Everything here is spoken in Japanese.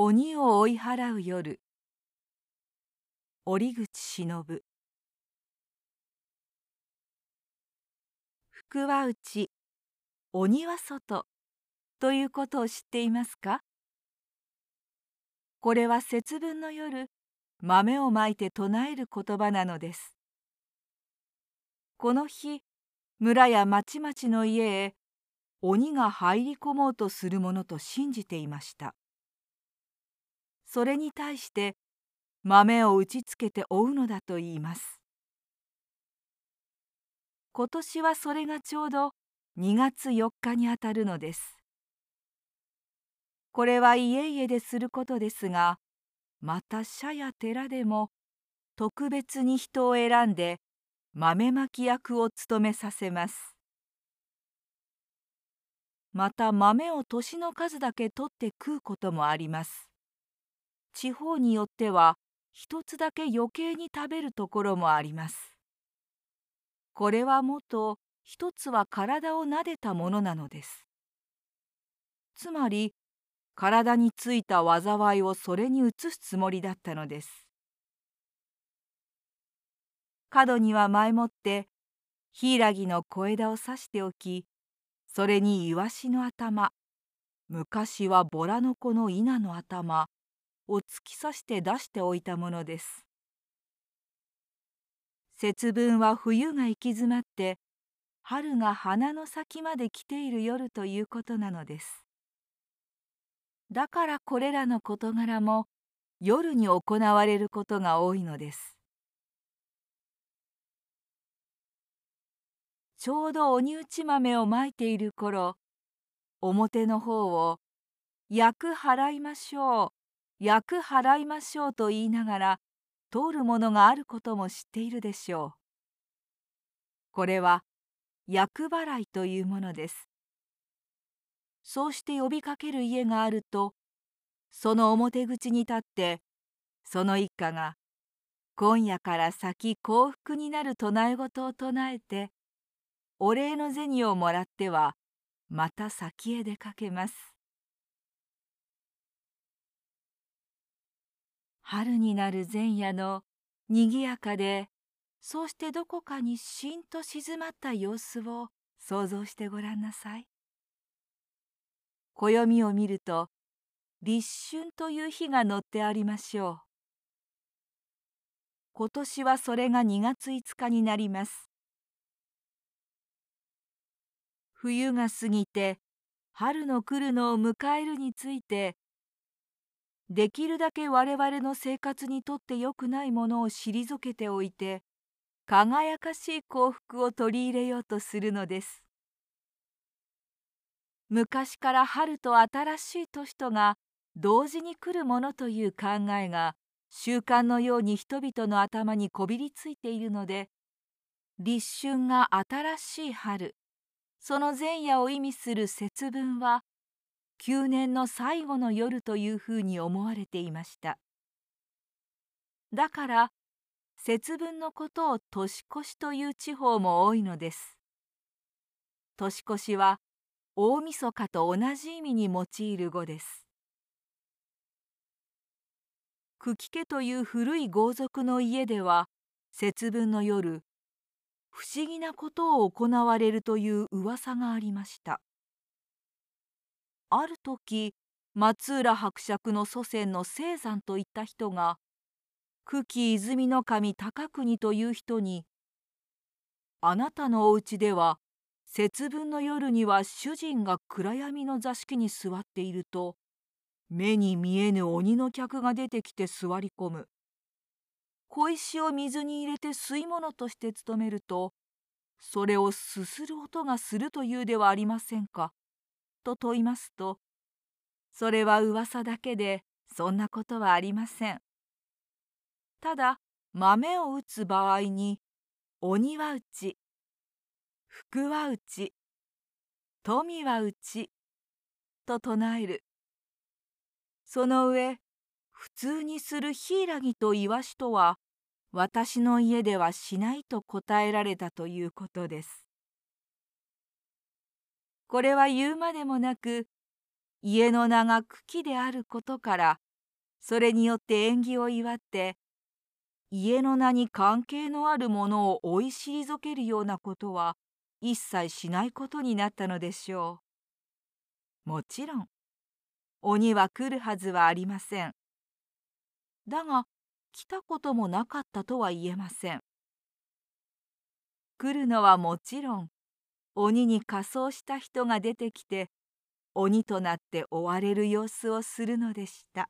鬼を追い払う夜。折口忍。福は内鬼は外。ということを知っていますか？これは節分の夜豆をまいて唱える言葉なのです。この日村や町々の家へ鬼が入り込もうとするものと信じていました。それに対して豆を打ちつけて追うのだと言います。今年はそれがちょうど2月4日にあたるのです。これは家々ですることですがまた社や寺でも特別に人を選んで豆まき役を務めさせます。また豆を年の数だけ取って食うこともあります。地方によっては一つだけ余計に食べるところもあります。これはもと一つは体を撫でたものなのです。つまり体についた災いをそれに移すつもりだったのです。角には前もって柊の小枝を刺しておきそれにイワシの頭昔はボラの子の稲の頭を突き刺して出しておいたものです。節分は冬が行き詰まって春が花の先まで来ている夜ということなのです。だからこれらの事柄も夜に行われることが多いのです。ちょうど鬼打ち豆をまいている頃表の方を「役払いましょう。役払いましょう」と言いながら通るものがあることも知っているでしょう。これは役払いというものです。そうして呼びかける家があるとその表口に立ってその一家が今夜から先幸福になる唱え事を唱えてお礼の銭をもらってはまた先へ出かけます春になる前夜のにぎやかでそうしてどこかにしんと静まった様子を想像してごらんなさい。暦を見ると立春という日が載ってありましょう。今年はそれが2月5日になります。冬が過ぎて春の来るのを迎えるについてできるだけ我々の生活にとって良くないものを退けておいて輝かしい幸福を取り入れようとするのです。昔から春と新しい年とが同時に来るものという考えが習慣のように人々の頭にこびりついているので立春が新しい春その前夜を意味する節分は旧年の最後の夜というふうに思われていました。だから節分のことを年越しという地方も多いのです。年越しは大晦日と同じ意味に用いる語です。久喜家という古い豪族の家では節分の夜不思議なことを行われるという噂がありました。ある時松浦伯爵の祖先の青山といった人が久喜泉の神高国という人に「あなたのお家では節分の夜には主人が暗闇の座敷に座っていると目に見えぬ鬼の客が出てきて座り込む。小石を水に入れて吸い物として務めるとそれをすする音がするというではありませんか」と問いますと「それは噂だけでそんなことはありません」ただ豆を打つ場合に鬼は打ち福は打ち富は打ちと唱えるその上普通にする柊とイワシとは私の家ではしないと答えられたということです。これは言うまでもなく家の名が茎であることからそれによって縁起を祝って家の名に関係のあるものを追い退けるようなことは一切しないことになったのでしょう。もちろん鬼は来るはずはありません。だが来たこともなかったとは言えません。来るのはもちろん鬼に仮装した人が出てきて鬼となって追われる様子をするのでした。